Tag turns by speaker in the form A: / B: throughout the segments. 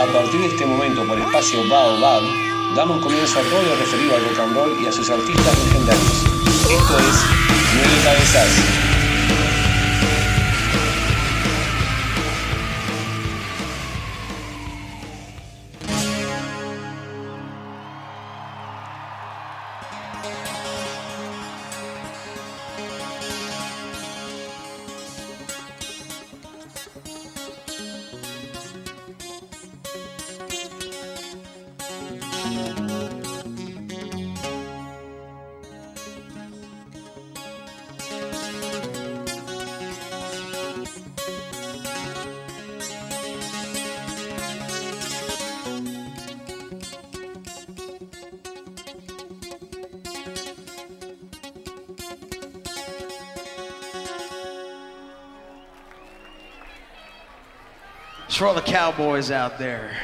A: A partir de este momento, por espacio Baobab, damos comienzo a todo lo referido al rock and roll y a sus artistas legendarios. Esto es Nueve Cabezas.
B: For all the cowboys out there.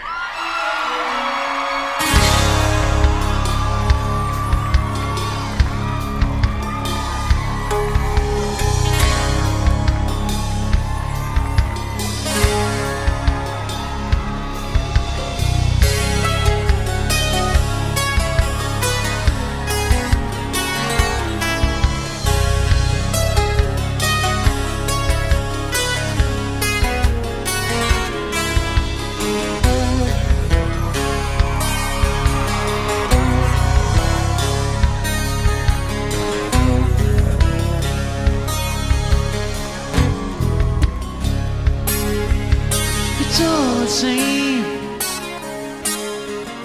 B: Same.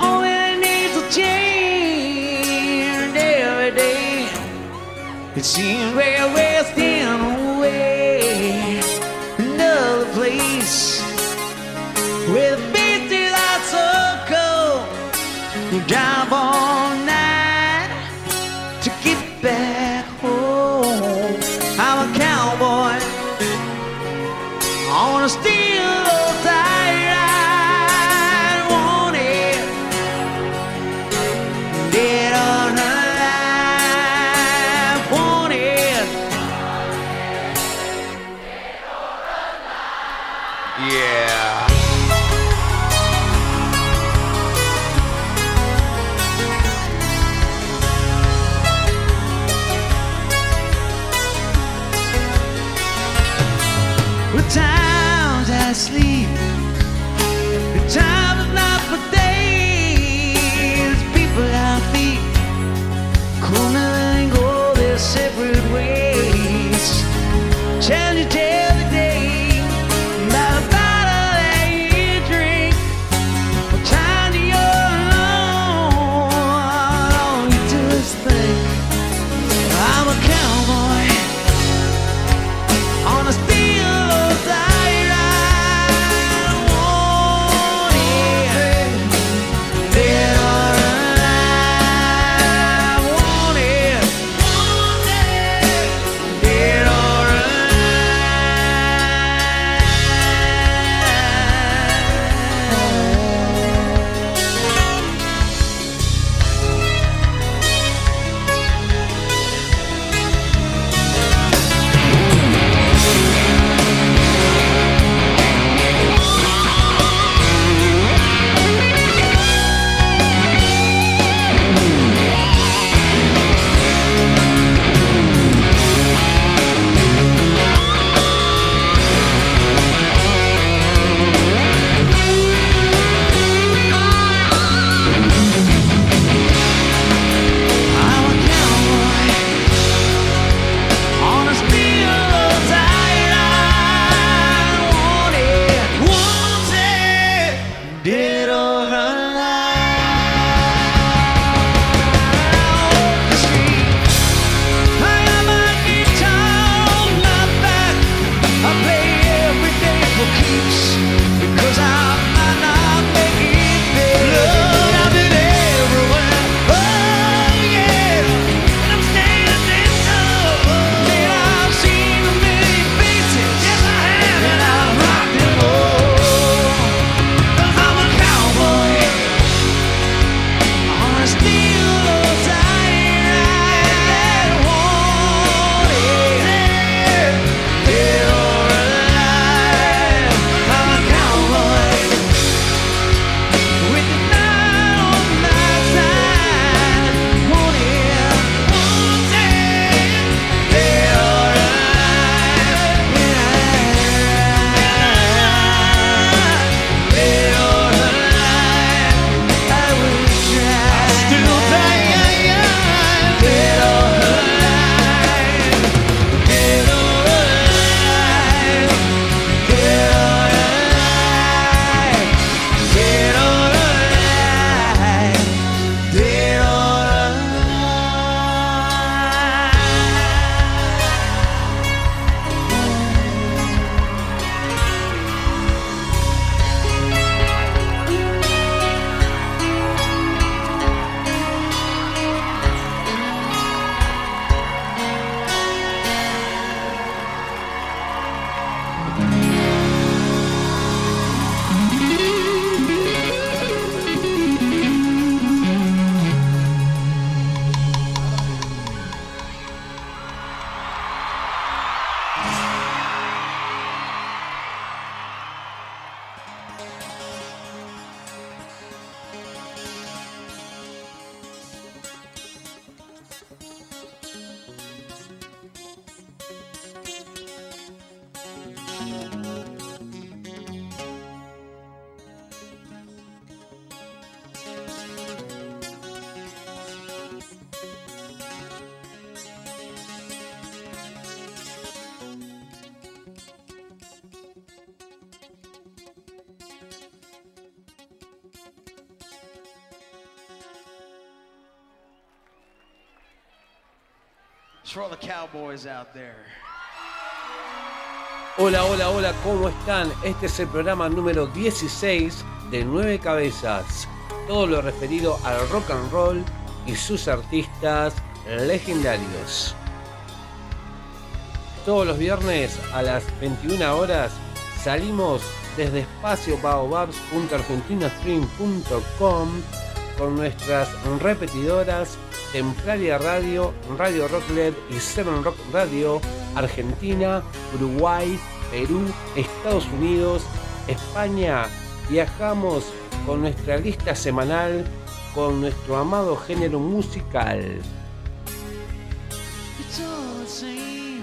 B: All it needs to change every day. It seems
C: Hola, hola, hola, ¿cómo están? Este es el programa número 16 de Nueve Cabezas. Todo lo referido al rock and roll y sus artistas legendarios. Todos los viernes a las 21 horas salimos desde espacio con nuestras repetidoras Templaria Radio, Radio Rock LED y Seven Rock Radio, Argentina, Uruguay, Perú, Estados Unidos, España. Viajamos con nuestra lista semanal con nuestro amado género musical.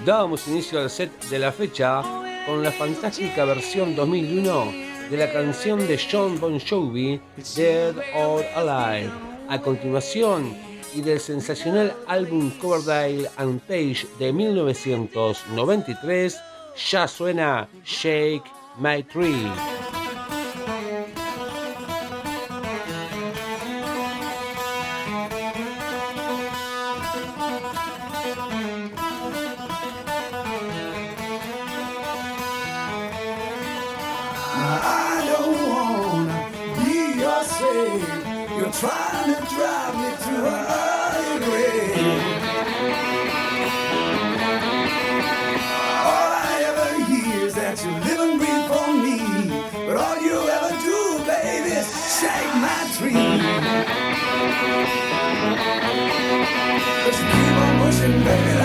C: Dábamos inicio al set de la fecha con la fantástica versión 2001 de la canción de John Bon Jovi, Dead or Alive. A continuación, y del sensacional álbum Coverdale and Page de 1993 ya suena Shake My Tree.
D: Amen.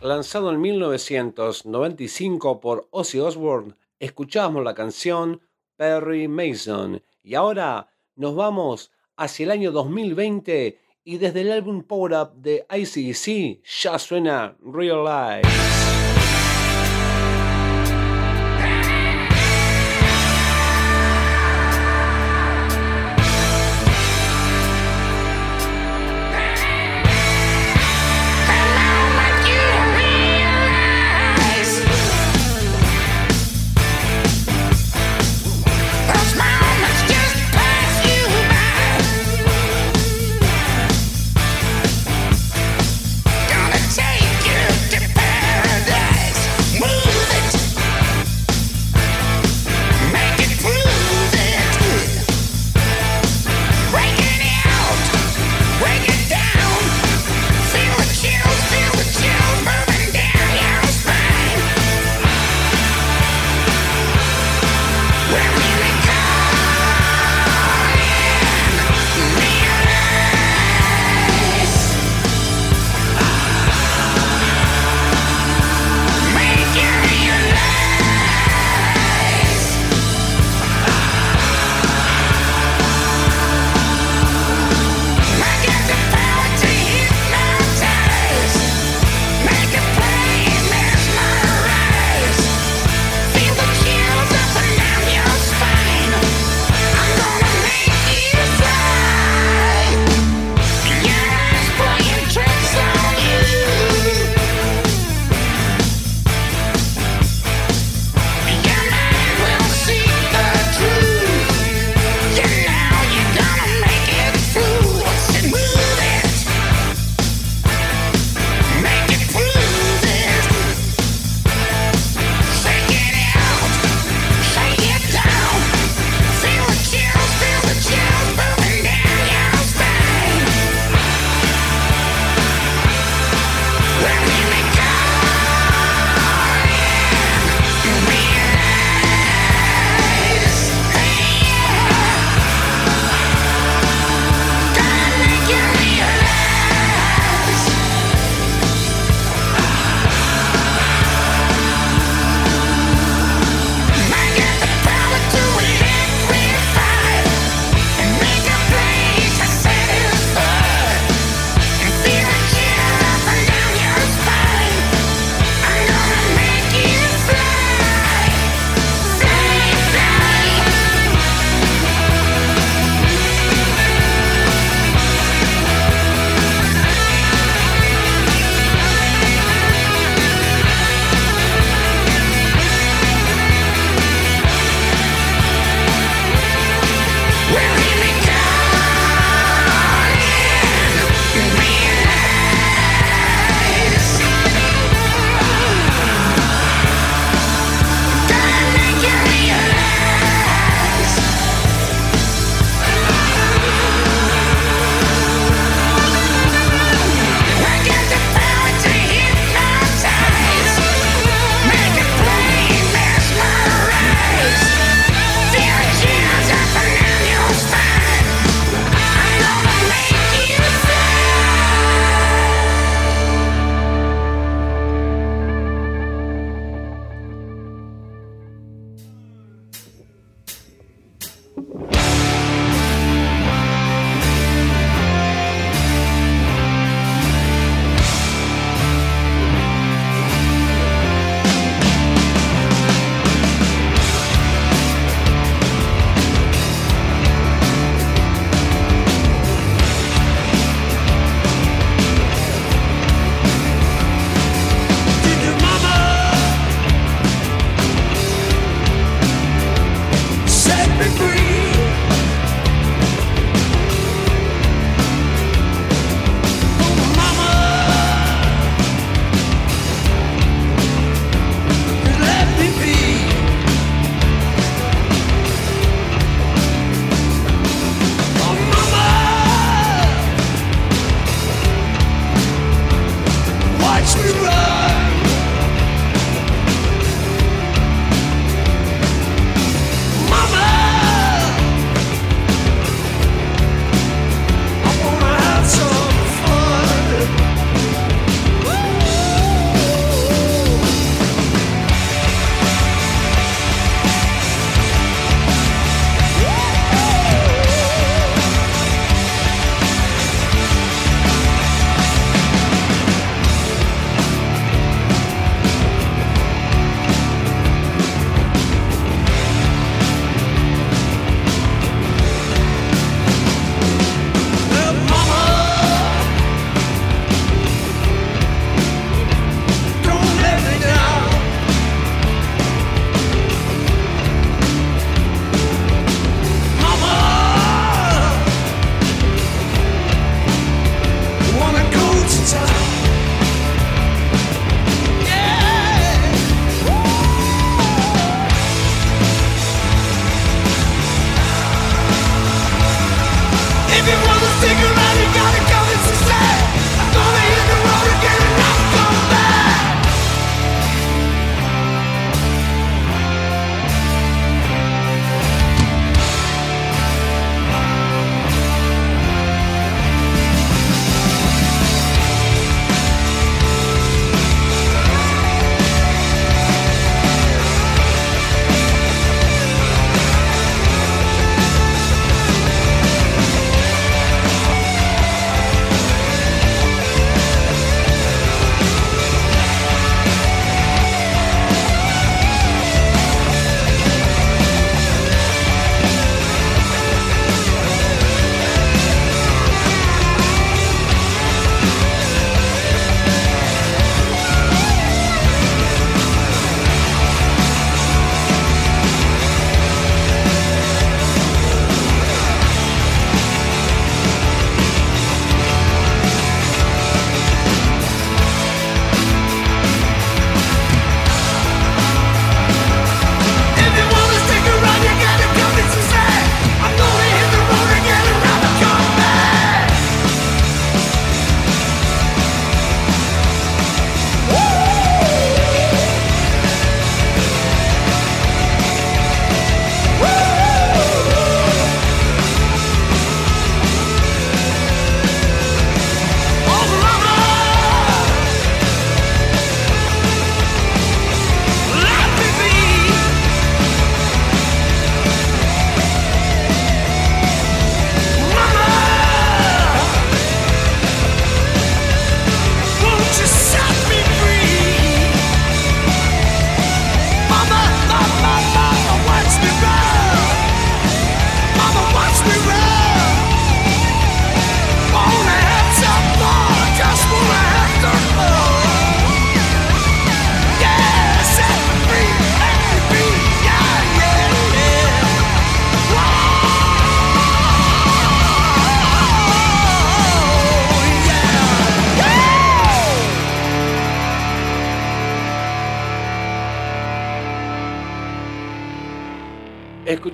D: Lanzado en 1995 por Ozzy Osbourne, escuchamos la canción Perry Mason y ahora nos vamos hacia el año 2020 y desde el álbum Power Up de ICC ya suena Real Life.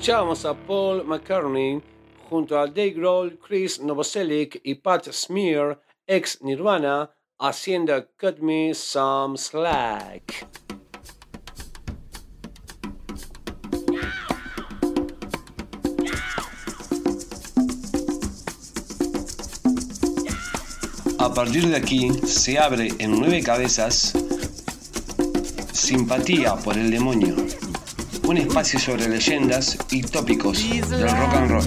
C: Escuchábamos a Paul McCartney junto a Dave Grohl, Chris Novoselic y Pat Smear, ex Nirvana, haciendo Cut Me Some Slack. A partir de aquí se abre en nueve cabezas Simpatía por el demonio, un espacio sobre leyendas y tópicos del rock and roll.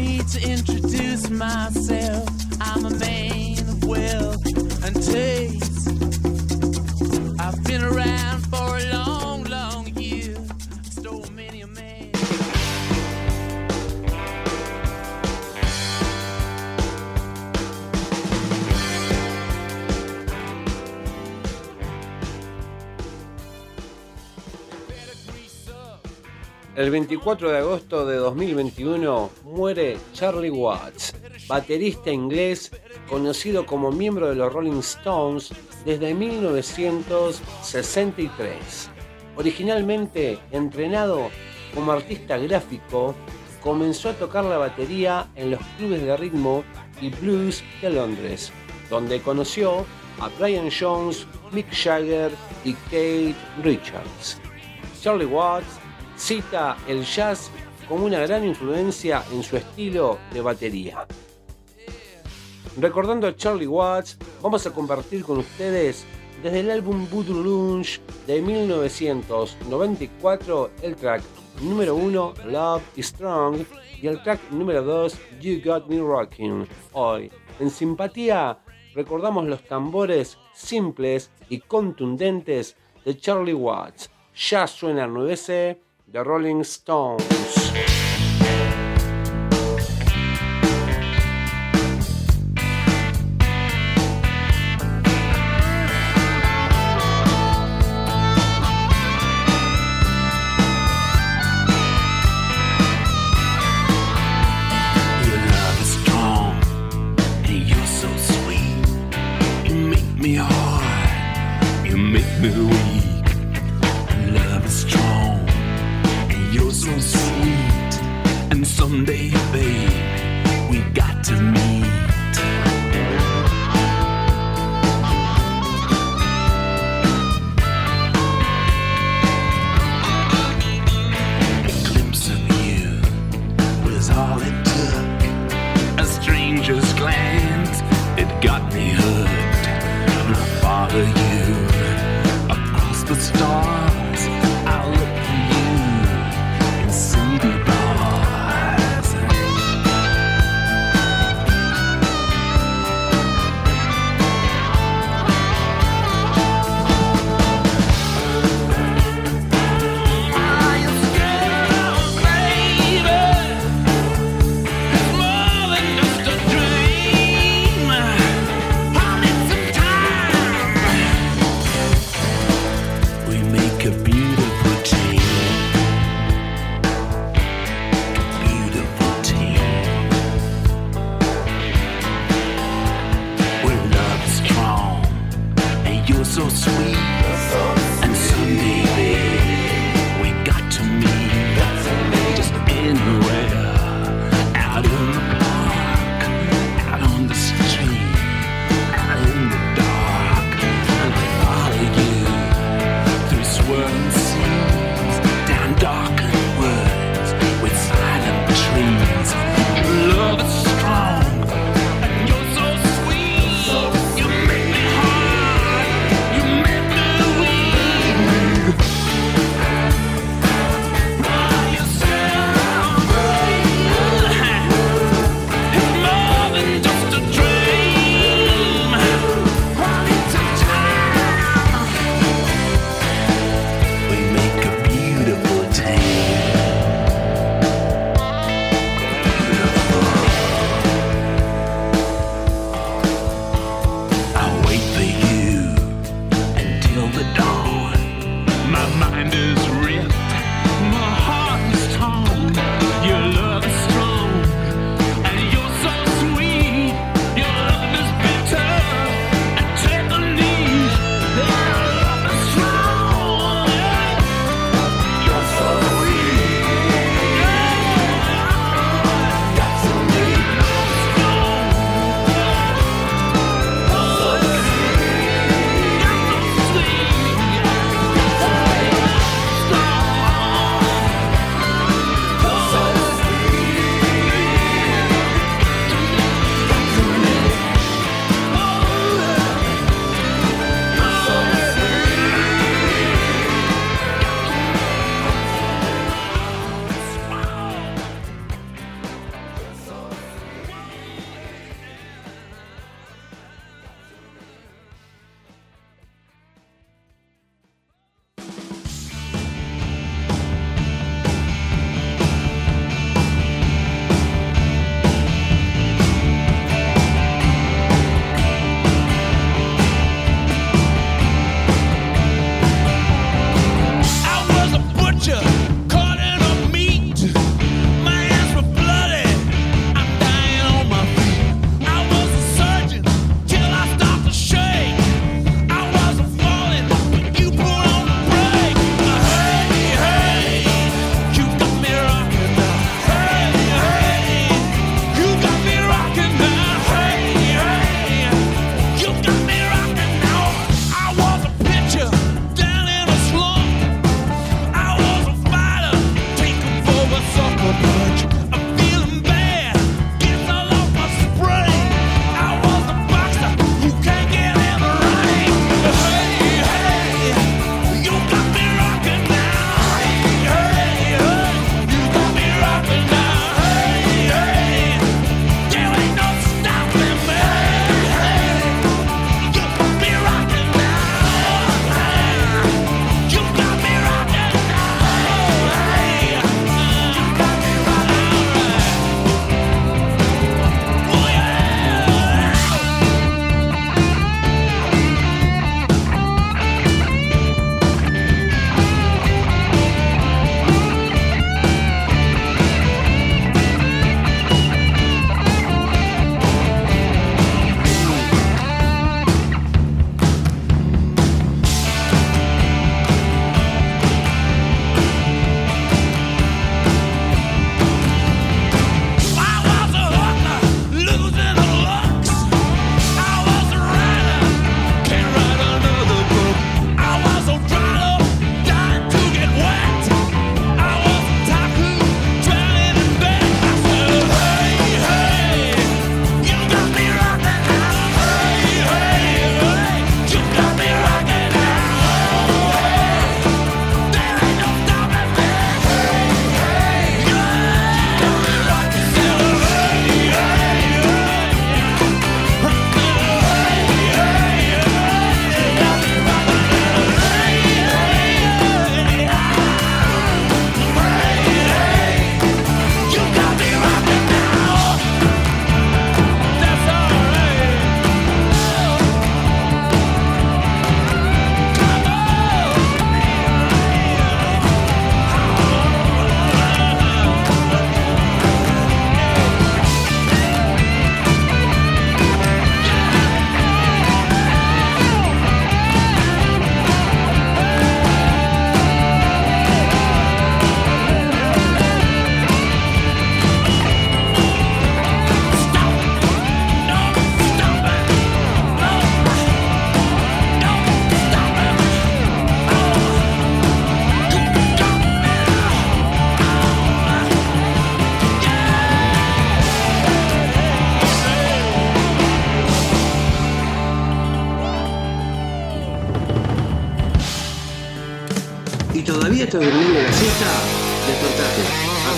C: El 24 de agosto de 2021 muere Charlie Watts, baterista inglés conocido como miembro de los Rolling Stones desde 1963. Originalmente entrenado como artista gráfico, comenzó a tocar la batería en los clubes de ritmo y blues de Londres, donde conoció a Brian Jones, Mick Jagger y Kate Richards. Charlie Watts cita el jazz como una gran influencia en su estilo de batería. Recordando a Charlie Watts, vamos a compartir con ustedes desde el álbum Voodoo Lounge de 1994 el track número 1 Love is Strong y el track número 2 You Got Me Rocking. Hoy, en simpatía, recordamos los tambores simples y contundentes de Charlie Watts. Ya suena el 9C The Rolling Stones.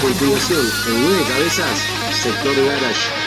E: Continuación, en nueve cabezas, sector garage.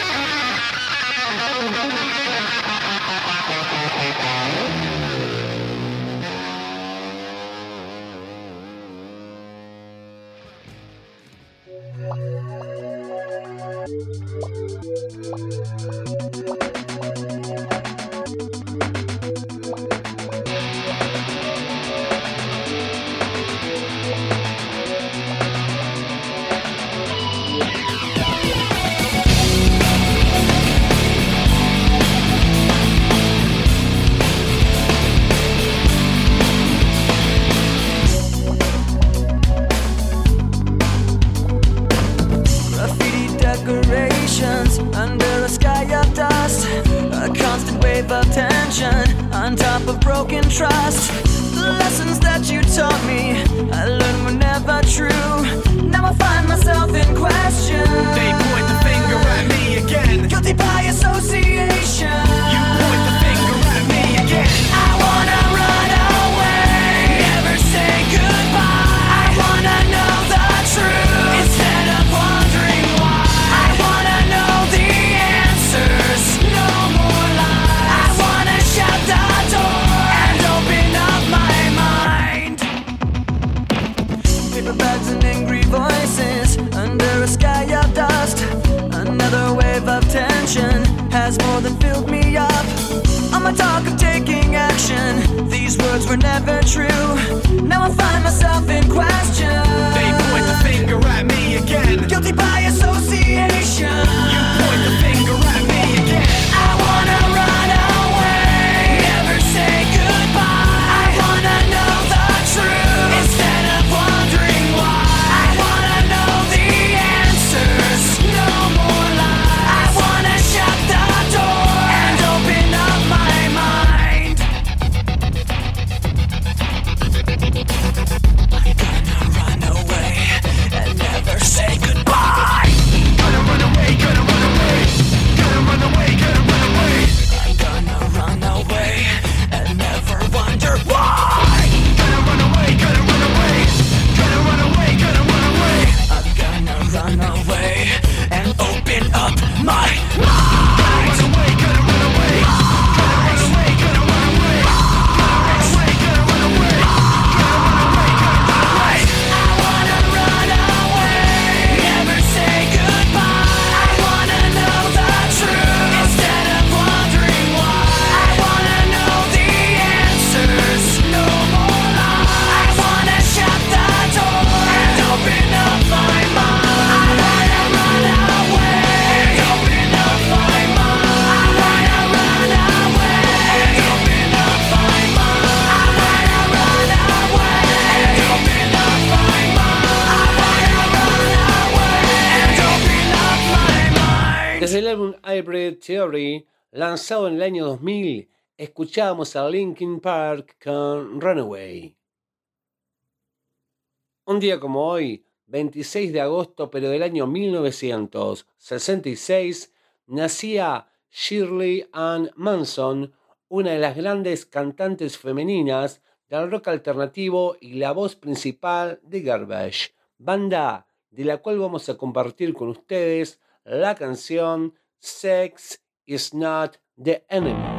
C: Lanzado en el año 2000, escuchábamos a Linkin Park con Runaway. Un día como hoy, 26 de agosto, pero del año 1966, nacía Shirley Ann Manson, una de las grandes cantantes femeninas del rock alternativo y la voz principal de Garbage, banda de la cual vamos a compartir con ustedes la canción sex is not the enemy.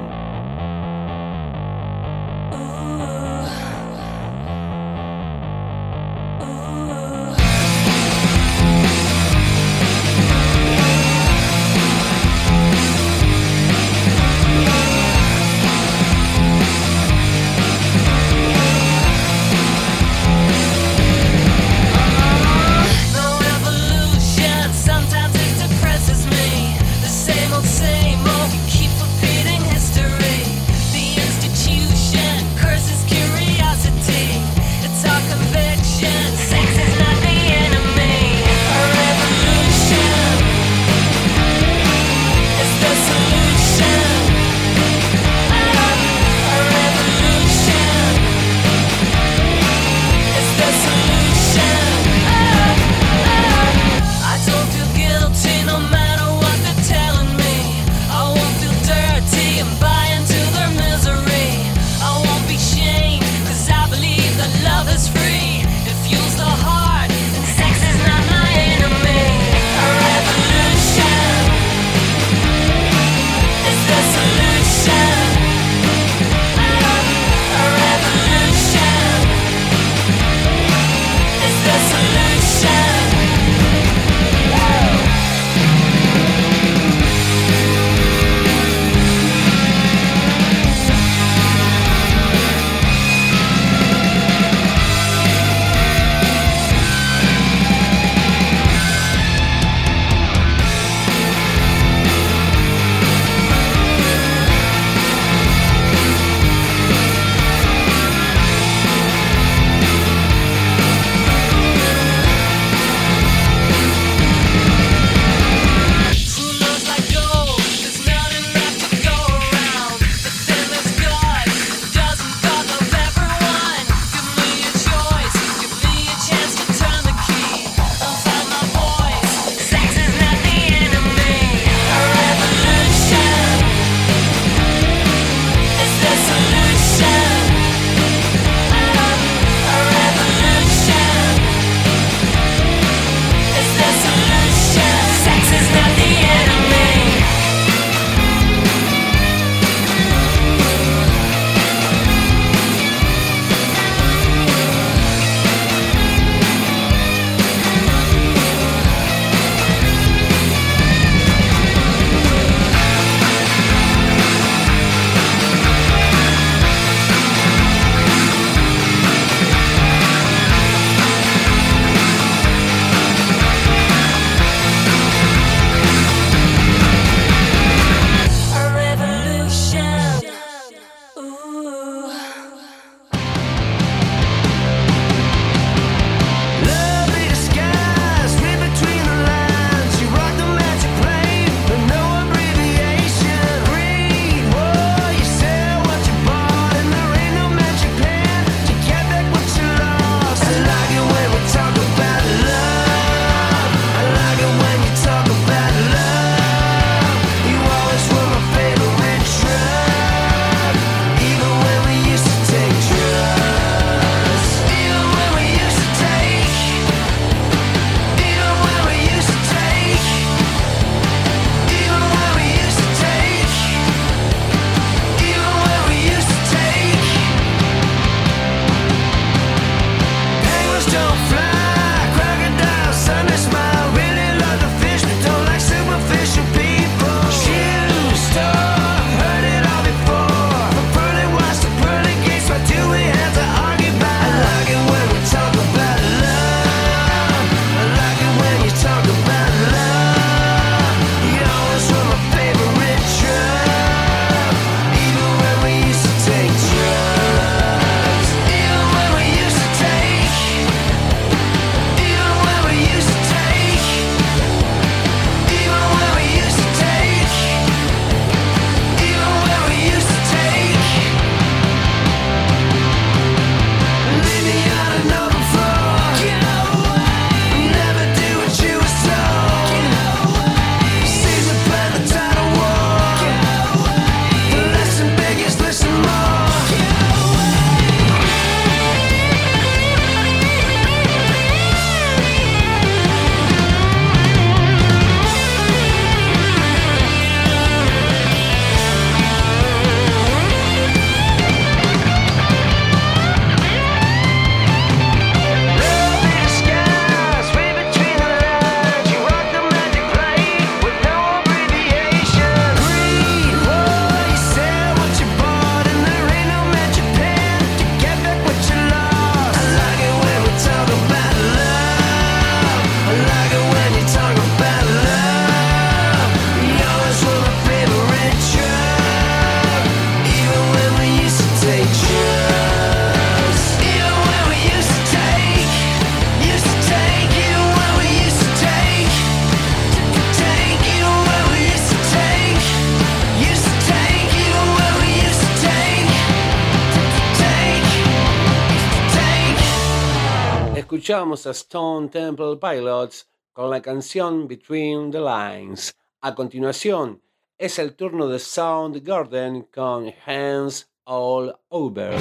C: A Stone Temple Pilots con la canción Between the Lines. A continuación, es el turno de Soundgarden con Hands All Over.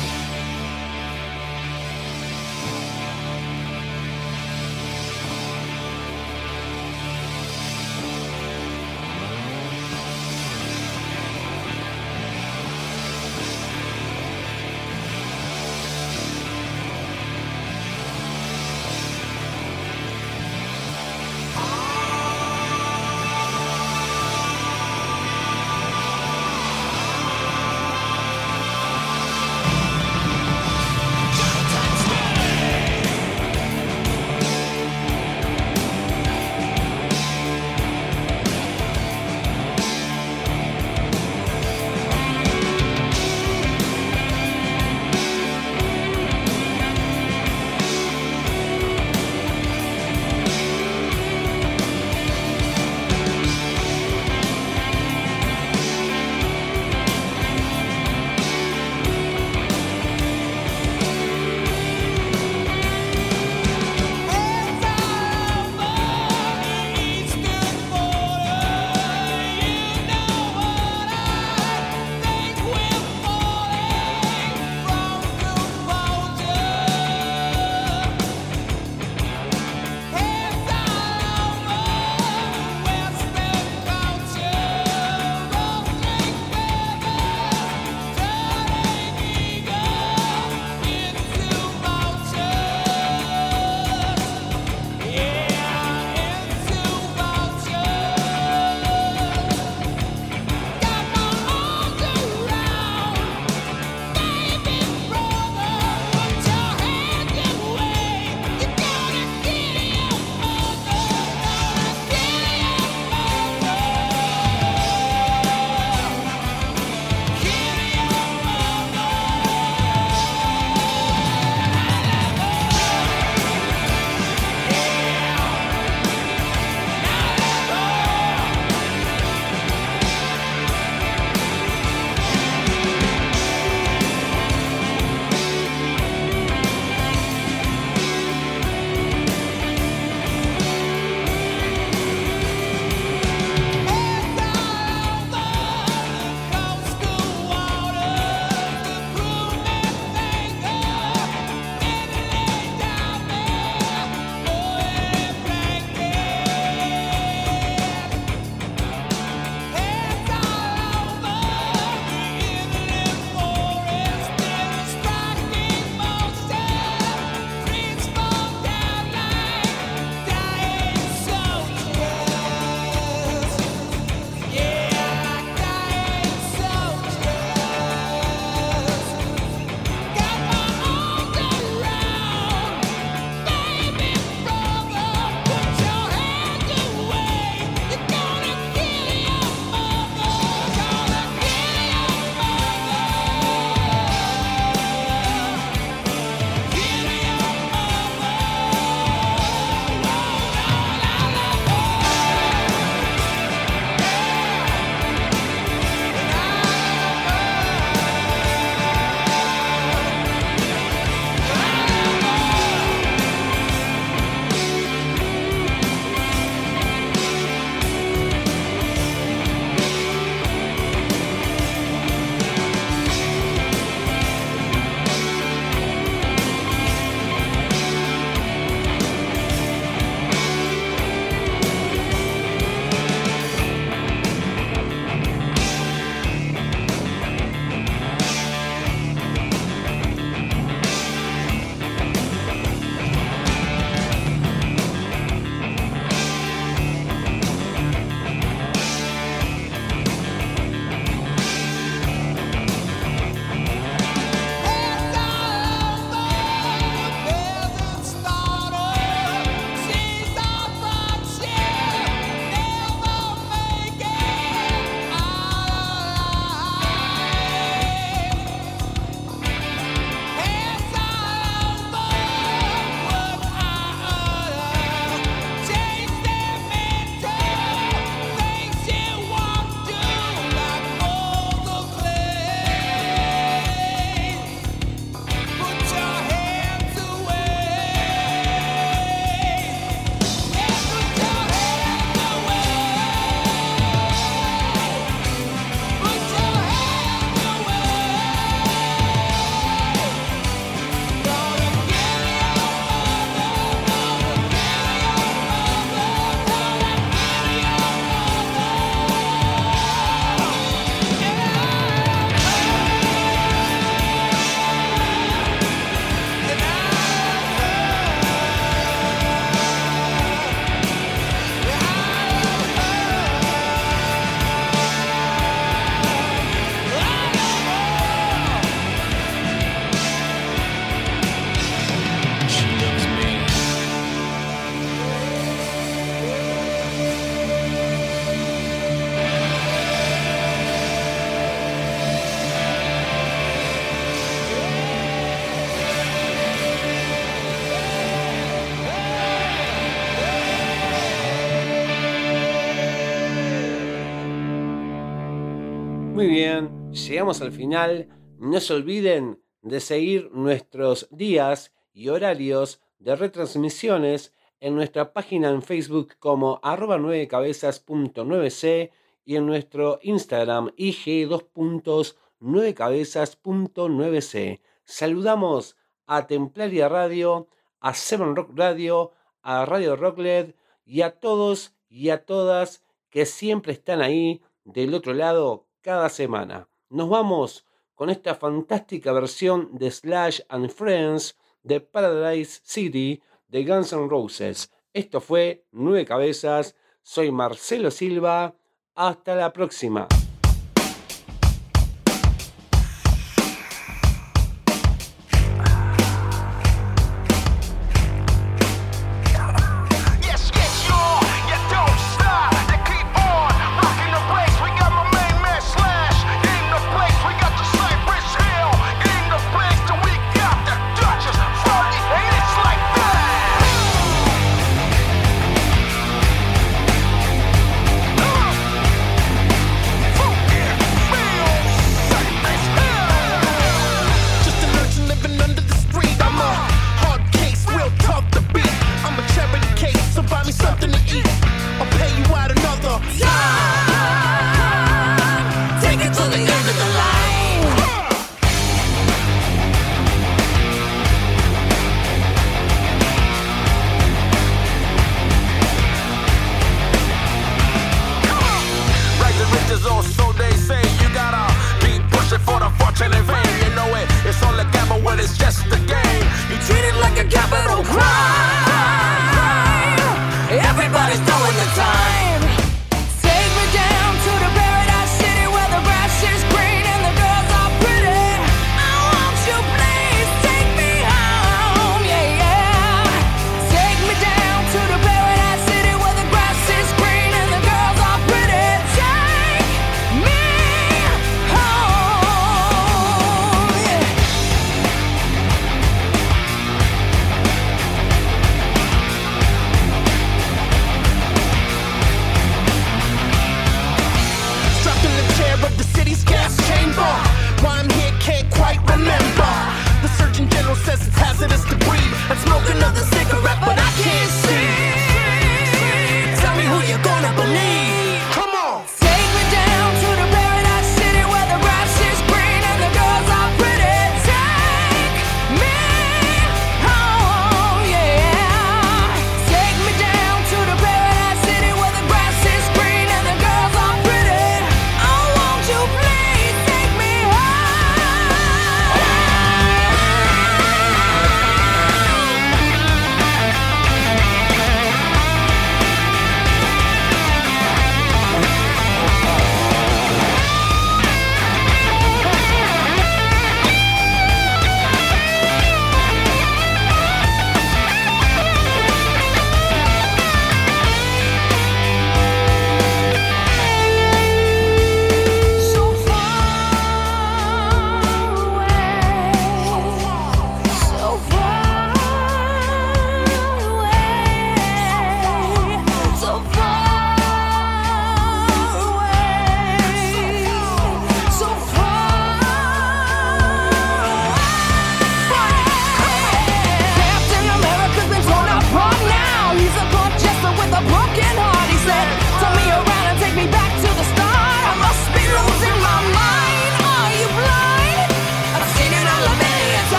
C: Llegamos al final. No se olviden de seguir nuestros días y horarios de retransmisiones en nuestra página en Facebook como arroba 9cabezas.9c y en nuestro Instagram IG 2.9cabezas.9c. Saludamos a Templaria Radio, a Seven Rock Radio, a Radio Rocklet y a todos y a todas que siempre están ahí del otro lado cada semana. Nos vamos con esta fantástica versión de Slash and Friends de Paradise City de Guns N' Roses. Esto fue Nueve Cabezas. Soy Marcelo Silva. Hasta la próxima.